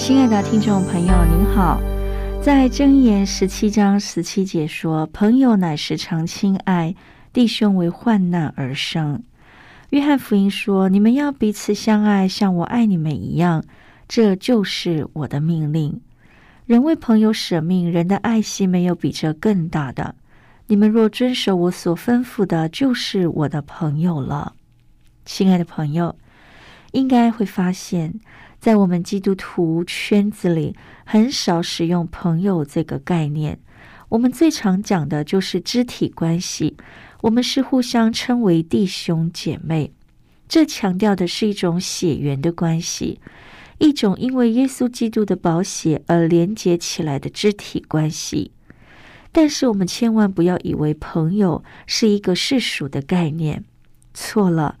亲爱的听众朋友，您好。在箴言十七章十七节说：“朋友乃是常亲爱，弟兄为患难而生。”约翰福音说：“你们要彼此相爱，像我爱你们一样，这就是我的命令。人为朋友舍命，人的爱心没有比这更大的。你们若遵守我所吩咐的，就是我的朋友了。”亲爱的朋友，应该会发现。在我们基督徒圈子里，很少使用“朋友”这个概念。我们最常讲的就是肢体关系。我们是互相称为弟兄姐妹，这强调的是一种血缘的关系，一种因为耶稣基督的宝血而连结起来的肢体关系。但是，我们千万不要以为朋友是一个世俗的概念，错了。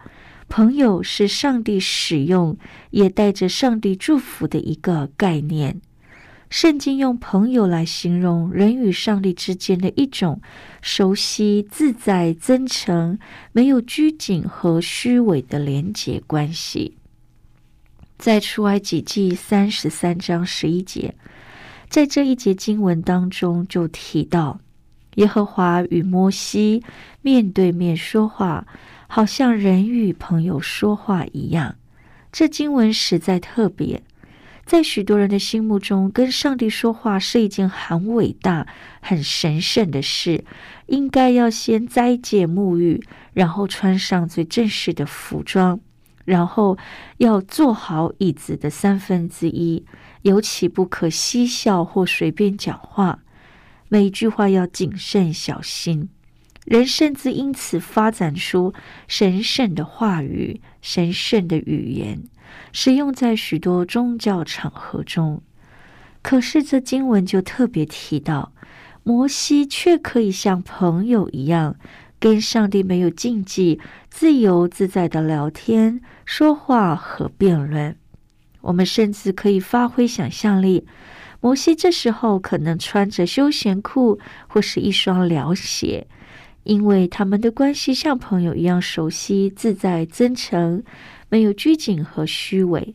朋友是上帝使用，也带着上帝祝福的一个概念。圣经用朋友来形容人与上帝之间的一种熟悉、自在、真诚、没有拘谨和虚伪的连结关系。在出埃及记三十三章十一节，在这一节经文当中就提到，耶和华与摩西面对面说话。好像人与朋友说话一样，这经文实在特别。在许多人的心目中，跟上帝说话是一件很伟大、很神圣的事，应该要先斋戒沐浴，然后穿上最正式的服装，然后要坐好椅子的三分之一，尤其不可嬉笑或随便讲话，每一句话要谨慎小心。人甚至因此发展出神圣的话语、神圣的语言，使用在许多宗教场合中。可是这经文就特别提到，摩西却可以像朋友一样，跟上帝没有禁忌，自由自在的聊天、说话和辩论。我们甚至可以发挥想象力，摩西这时候可能穿着休闲裤或是一双凉鞋。因为他们的关系像朋友一样熟悉、自在、真诚，没有拘谨和虚伪。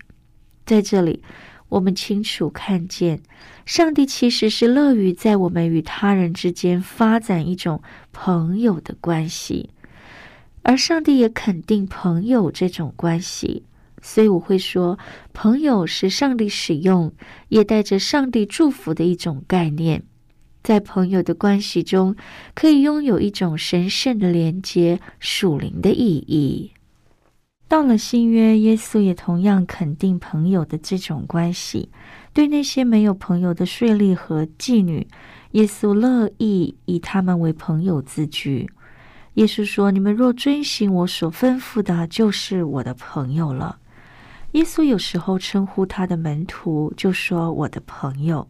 在这里，我们清楚看见，上帝其实是乐于在我们与他人之间发展一种朋友的关系，而上帝也肯定朋友这种关系。所以，我会说，朋友是上帝使用，也带着上帝祝福的一种概念。在朋友的关系中，可以拥有一种神圣的连接、属灵的意义。到了新约，耶稣也同样肯定朋友的这种关系。对那些没有朋友的税吏和妓女，耶稣乐意以他们为朋友自居。耶稣说：“你们若遵行我所吩咐的，就是我的朋友了。”耶稣有时候称呼他的门徒，就说：“我的朋友。”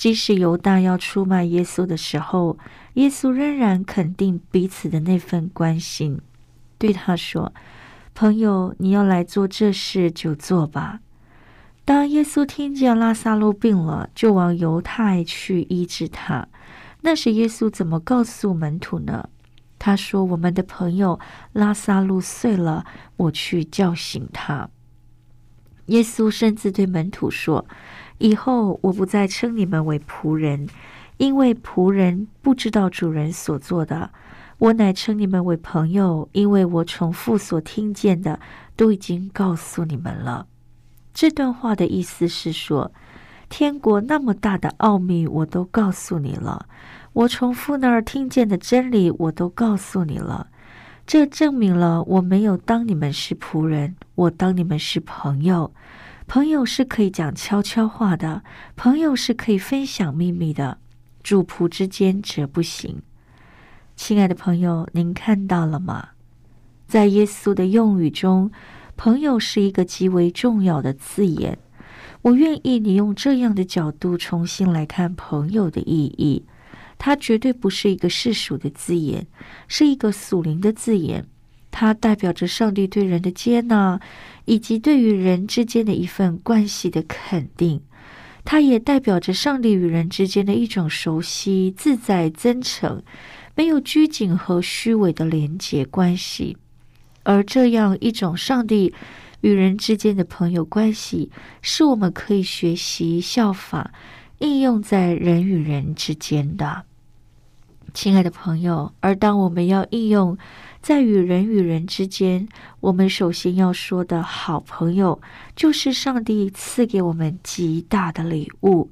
即使犹大要出卖耶稣的时候，耶稣仍然肯定彼此的那份关心，对他说：“朋友，你要来做这事，就做吧。”当耶稣听见拉萨路病了，就往犹太去医治他。那时，耶稣怎么告诉门徒呢？他说：“我们的朋友拉萨路睡了，我去叫醒他。”耶稣甚至对门徒说。以后我不再称你们为仆人，因为仆人不知道主人所做的。我乃称你们为朋友，因为我从父所听见的都已经告诉你们了。这段话的意思是说，天国那么大的奥秘，我都告诉你了。我从父那儿听见的真理，我都告诉你了。这证明了我没有当你们是仆人，我当你们是朋友。朋友是可以讲悄悄话的，朋友是可以分享秘密的。主仆之间则不行。亲爱的朋友，您看到了吗？在耶稣的用语中，“朋友”是一个极为重要的字眼。我愿意你用这样的角度重新来看“朋友”的意义。它绝对不是一个世俗的字眼，是一个属灵的字眼。它代表着上帝对人的接纳，以及对于人之间的一份关系的肯定。它也代表着上帝与人之间的一种熟悉、自在、真诚，没有拘谨和虚伪的连结关系。而这样一种上帝与人之间的朋友关系，是我们可以学习、效法、应用在人与人之间的。亲爱的朋友，而当我们要应用在与人与人之间，我们首先要说的好朋友，就是上帝赐给我们极大的礼物，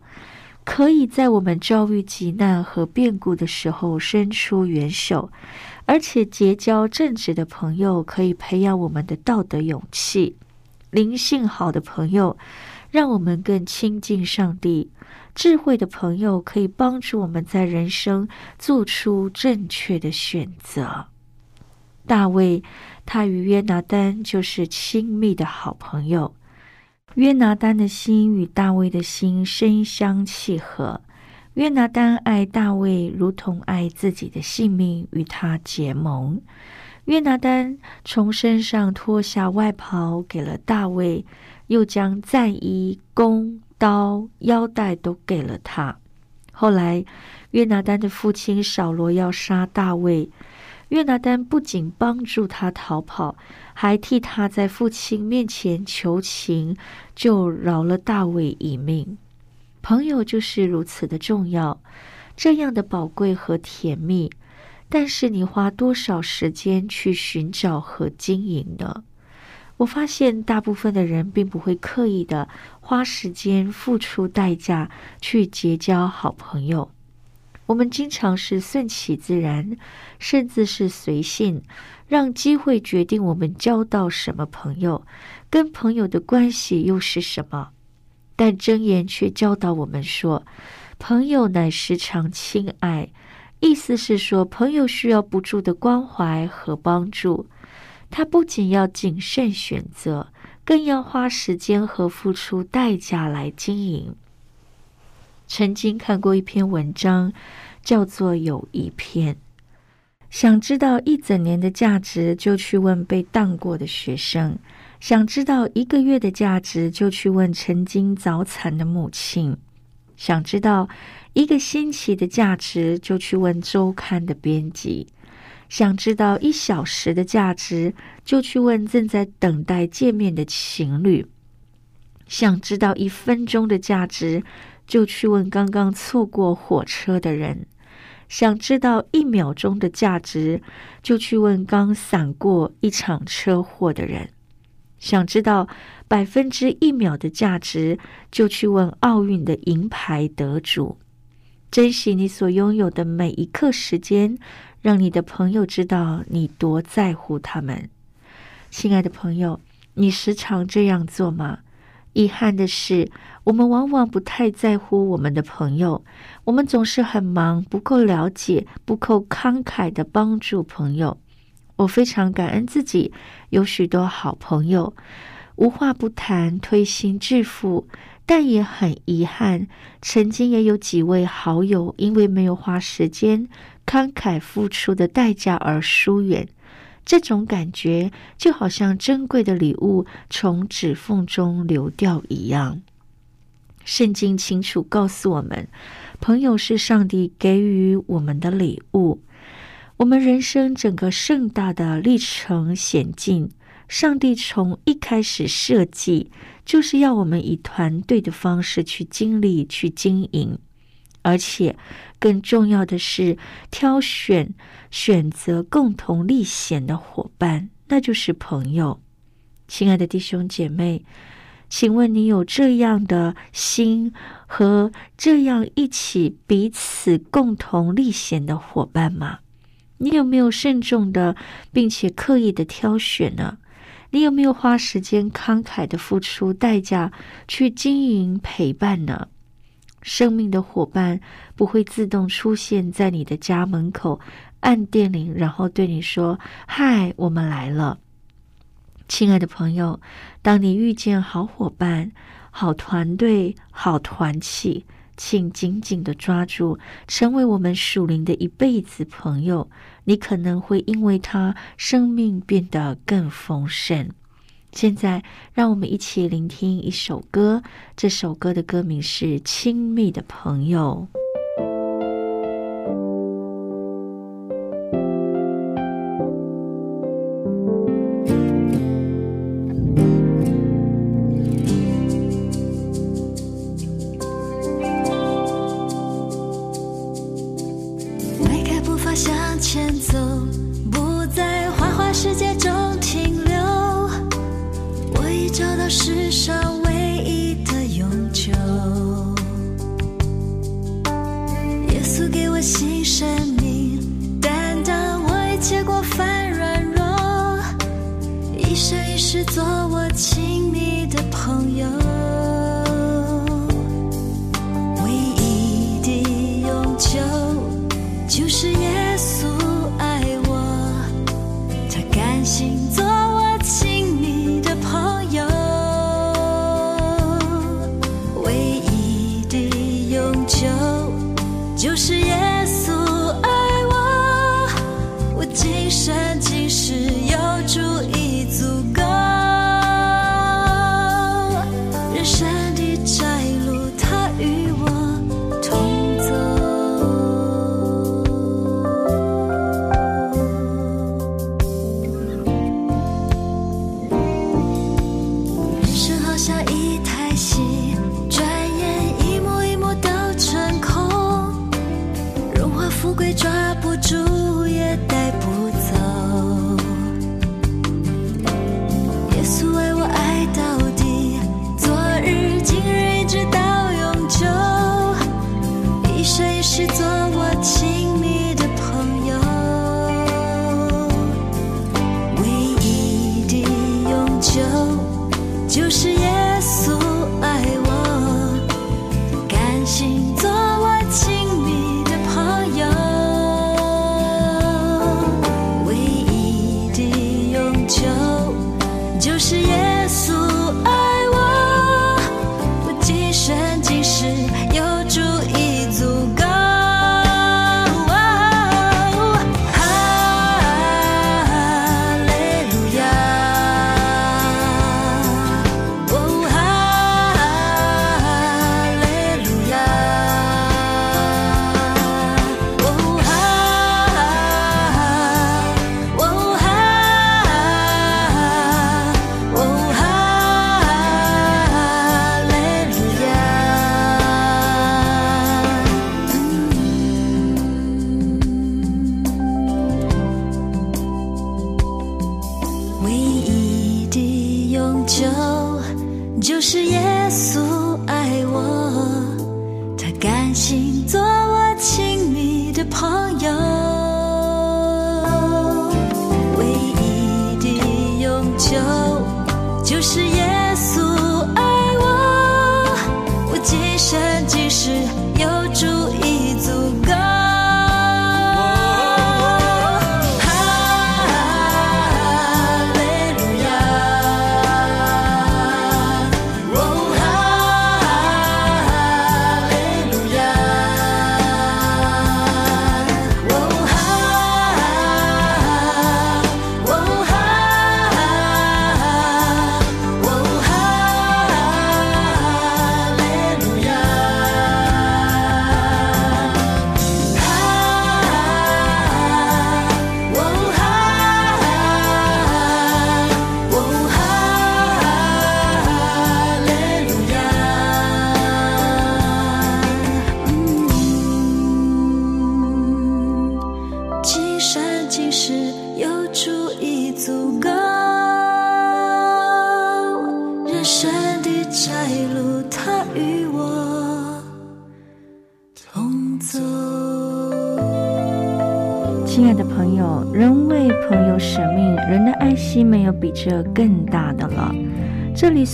可以在我们遭遇急难和变故的时候伸出援手，而且结交正直的朋友，可以培养我们的道德勇气。灵性好的朋友，让我们更亲近上帝。智慧的朋友可以帮助我们在人生做出正确的选择。大卫，他与约拿丹就是亲密的好朋友。约拿丹的心与大卫的心深相契合。约拿丹爱大卫如同爱自己的性命，与他结盟。约拿丹从身上脱下外袍给了大卫，又将战衣、弓。刀、腰带都给了他。后来，约拿丹的父亲扫罗要杀大卫，约拿丹不仅帮助他逃跑，还替他在父亲面前求情，就饶了大卫一命。朋友就是如此的重要，这样的宝贵和甜蜜。但是，你花多少时间去寻找和经营呢？我发现大部分的人并不会刻意的花时间、付出代价去结交好朋友。我们经常是顺其自然，甚至是随性，让机会决定我们交到什么朋友，跟朋友的关系又是什么。但箴言却教导我们说：“朋友乃时常亲爱。”意思是说，朋友需要不住的关怀和帮助。他不仅要谨慎选择，更要花时间和付出代价来经营。曾经看过一篇文章，叫做《有一篇》。想知道一整年的价值，就去问被当过的学生；想知道一个月的价值，就去问曾经早产的母亲；想知道一个星期的价值，就去问周刊的编辑。想知道一小时的价值，就去问正在等待见面的情侣；想知道一分钟的价值，就去问刚刚错过火车的人；想知道一秒钟的价值，就去问刚闪过一场车祸的人；想知道百分之一秒的价值，就去问奥运的银牌得主。珍惜你所拥有的每一刻时间。让你的朋友知道你多在乎他们，亲爱的朋友，你时常这样做吗？遗憾的是，我们往往不太在乎我们的朋友，我们总是很忙，不够了解，不够慷慨的帮助朋友。我非常感恩自己有许多好朋友，无话不谈，推心置腹。但也很遗憾，曾经也有几位好友因为没有花时间。慷慨付出的代价而疏远，这种感觉就好像珍贵的礼物从指缝中流掉一样。圣经清楚告诉我们，朋友是上帝给予我们的礼物。我们人生整个盛大的历程险境，上帝从一开始设计，就是要我们以团队的方式去经历、去经营。而且更重要的是挑选选择共同历险的伙伴，那就是朋友。亲爱的弟兄姐妹，请问你有这样的心和这样一起彼此共同历险的伙伴吗？你有没有慎重的，并且刻意的挑选呢？你有没有花时间慷慨的付出代价去经营陪伴呢？生命的伙伴不会自动出现在你的家门口，按电铃，然后对你说：“嗨，我们来了。”亲爱的朋友，当你遇见好伙伴、好团队、好团契。请紧紧的抓住，成为我们属灵的一辈子朋友。你可能会因为他生命变得更丰盛。现在，让我们一起聆听一首歌。这首歌的歌名是《亲密的朋友》。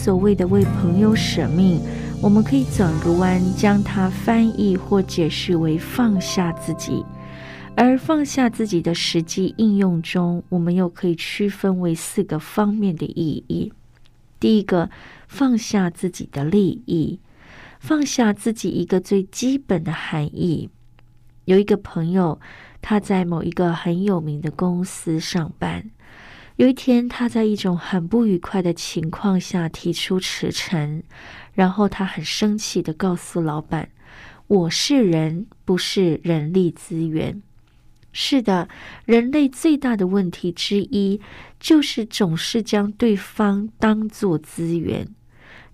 所谓的为朋友舍命，我们可以转个弯，将它翻译或解释为放下自己。而放下自己的实际应用中，我们又可以区分为四个方面的意义。第一个，放下自己的利益，放下自己一个最基本的含义。有一个朋友，他在某一个很有名的公司上班。有一天，他在一种很不愉快的情况下提出辞呈，然后他很生气的告诉老板：“我是人，不是人力资源。”是的，人类最大的问题之一就是总是将对方当作资源。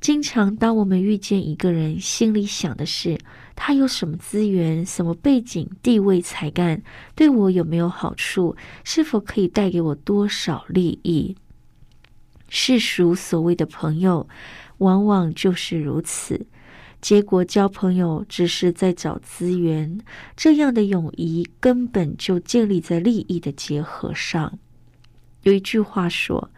经常，当我们遇见一个人，心里想的是他有什么资源、什么背景、地位、才干，对我有没有好处，是否可以带给我多少利益。世俗所谓的朋友，往往就是如此。结果交朋友只是在找资源，这样的友谊根本就建立在利益的结合上。有一句话说：“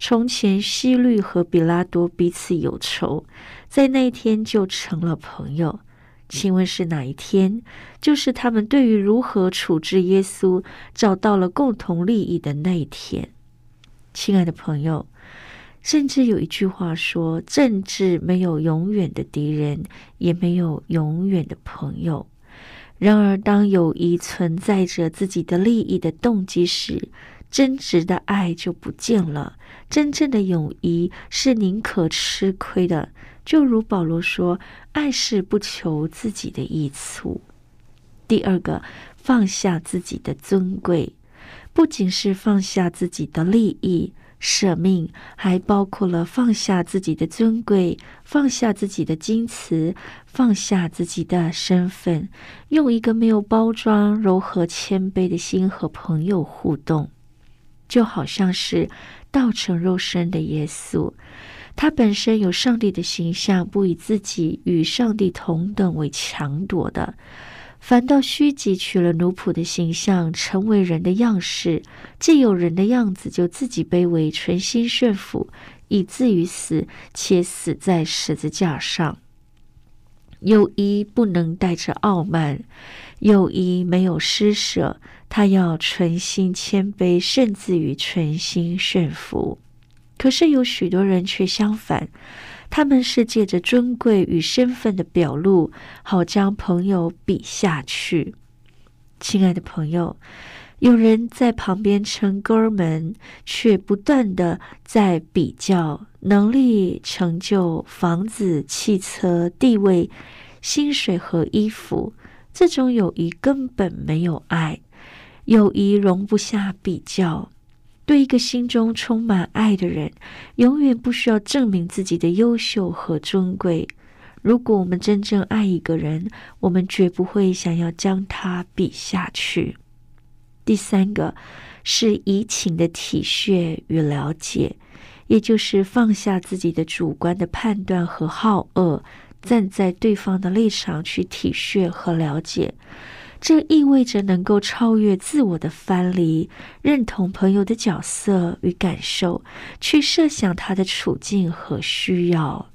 从前希律和比拉多彼此有仇，在那一天就成了朋友。”请问是哪一天？就是他们对于如何处置耶稣找到了共同利益的那一天。亲爱的朋友。甚至有一句话说：“政治没有永远的敌人，也没有永远的朋友。”然而，当友谊存在着自己的利益的动机时，真挚的爱就不见了。真正的友谊是宁可吃亏的，就如保罗说：“爱是不求自己的益处。”第二个，放下自己的尊贵，不仅是放下自己的利益。舍命还包括了放下自己的尊贵，放下自己的矜持，放下自己的身份，用一个没有包装、柔和谦卑的心和朋友互动，就好像是道成肉身的耶稣，他本身有上帝的形象，不以自己与上帝同等为强夺的。反倒虚己，取了奴仆的形象，成为人的样式。既有人的样子，就自己卑微，存心顺服，以至于死，且死在十字架上。又一不能带着傲慢，又一没有施舍，他要存心谦卑，甚至于存心顺服。可是有许多人却相反。他们是借着尊贵与身份的表露，好将朋友比下去。亲爱的朋友，有人在旁边称哥们，却不断的在比较能力、成就、房子、汽车、地位、薪水和衣服。这种友谊根本没有爱，友谊容不下比较。对一个心中充满爱的人，永远不需要证明自己的优秀和尊贵。如果我们真正爱一个人，我们绝不会想要将他比下去。第三个是移情的体恤与了解，也就是放下自己的主观的判断和好恶，站在对方的立场去体恤和了解。这意味着能够超越自我的藩篱，认同朋友的角色与感受，去设想他的处境和需要。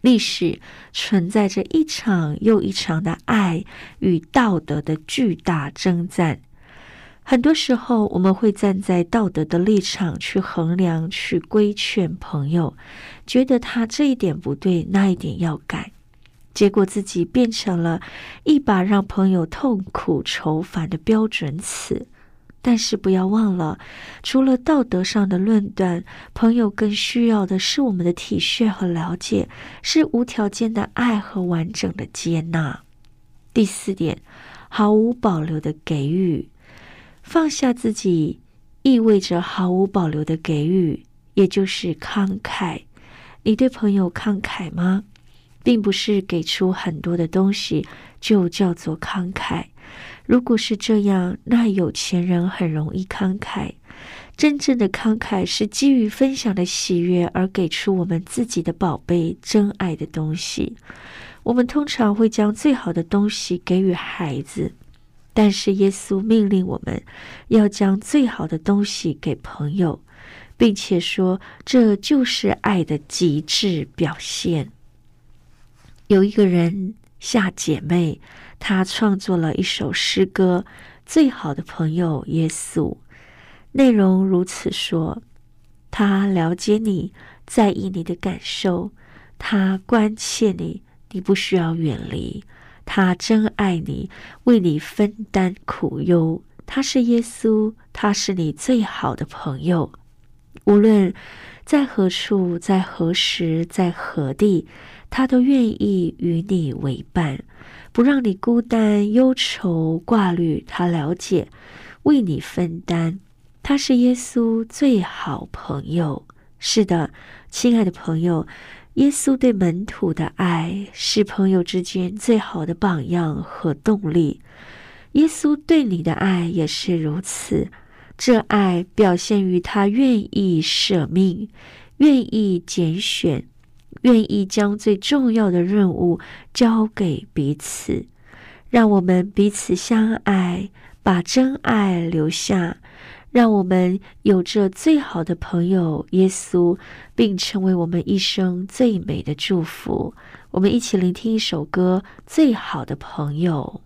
历史存在着一场又一场的爱与道德的巨大征战。很多时候，我们会站在道德的立场去衡量、去规劝朋友，觉得他这一点不对，那一点要改。结果自己变成了一把让朋友痛苦愁烦的标准词，但是不要忘了，除了道德上的论断，朋友更需要的是我们的体恤和了解，是无条件的爱和完整的接纳。第四点，毫无保留的给予，放下自己意味着毫无保留的给予，也就是慷慨。你对朋友慷慨吗？并不是给出很多的东西就叫做慷慨。如果是这样，那有钱人很容易慷慨。真正的慷慨是基于分享的喜悦而给出我们自己的宝贝、真爱的东西。我们通常会将最好的东西给予孩子，但是耶稣命令我们要将最好的东西给朋友，并且说这就是爱的极致表现。有一个人夏姐妹，她创作了一首诗歌《最好的朋友耶稣》。内容如此说：他了解你，在意你的感受，他关切你，你不需要远离。他真爱你，为你分担苦忧。他是耶稣，他是你最好的朋友。无论在何处，在何时，在何地，他都愿意与你为伴，不让你孤单、忧愁、挂虑。他了解，为你分担。他是耶稣最好朋友。是的，亲爱的朋友，耶稣对门徒的爱是朋友之间最好的榜样和动力。耶稣对你的爱也是如此。这爱表现于他愿意舍命，愿意拣选，愿意将最重要的任务交给彼此。让我们彼此相爱，把真爱留下。让我们有着最好的朋友耶稣，并成为我们一生最美的祝福。我们一起聆听一首歌，《最好的朋友》。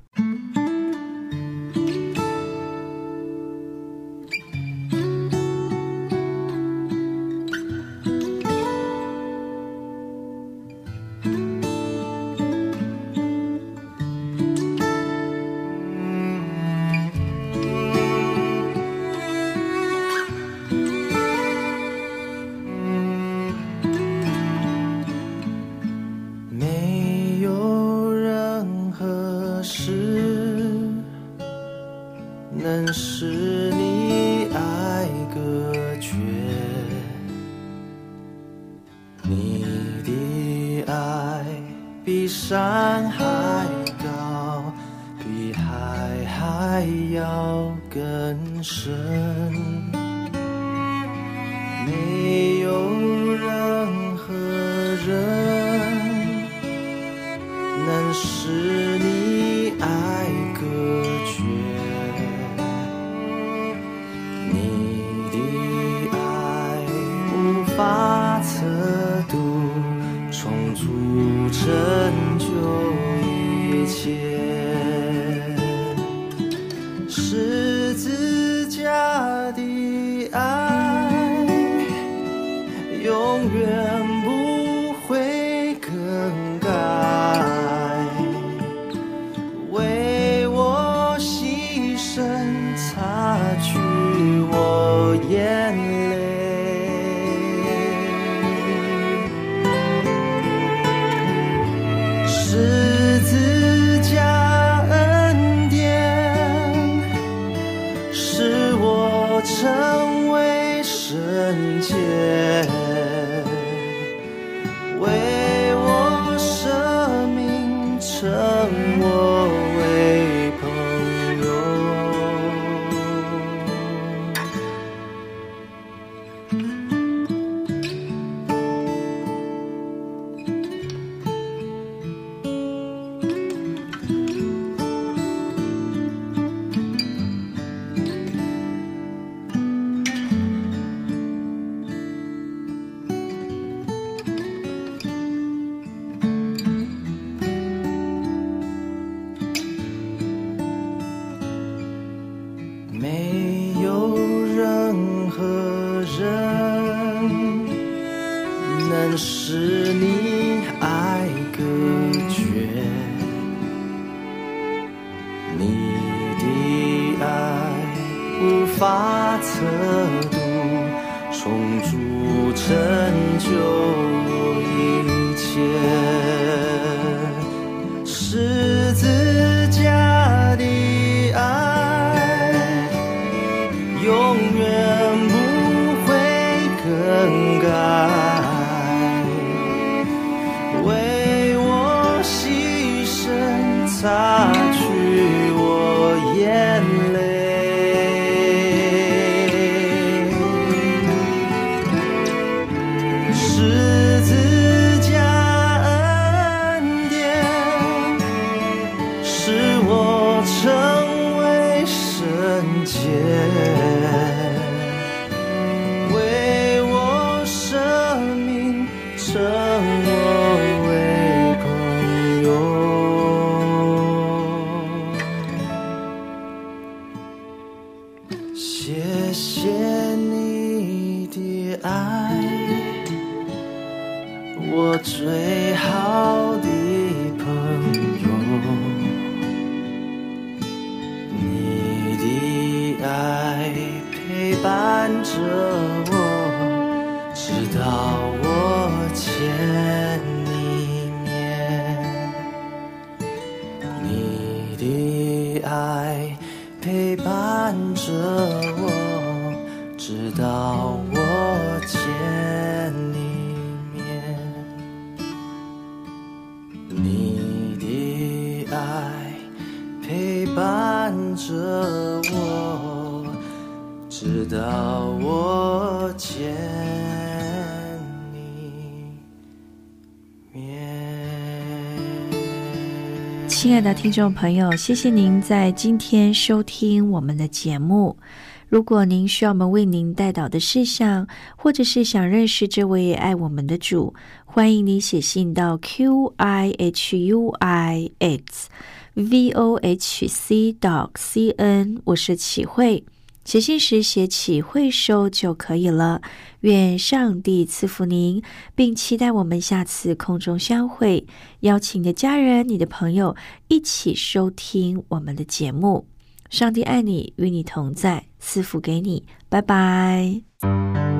陪伴着我，直到我见你面。亲爱的听众朋友，谢谢您在今天收听我们的节目。如果您需要我们为您带导的事项，或者是想认识这位爱我们的主，欢迎您写信到 q i h u i x v o h c dot c n。我是启慧，写信时写启慧收就可以了。愿上帝赐福您，并期待我们下次空中相会。邀请你的家人、你的朋友一起收听我们的节目。上帝爱你，与你同在，赐福给你，拜拜。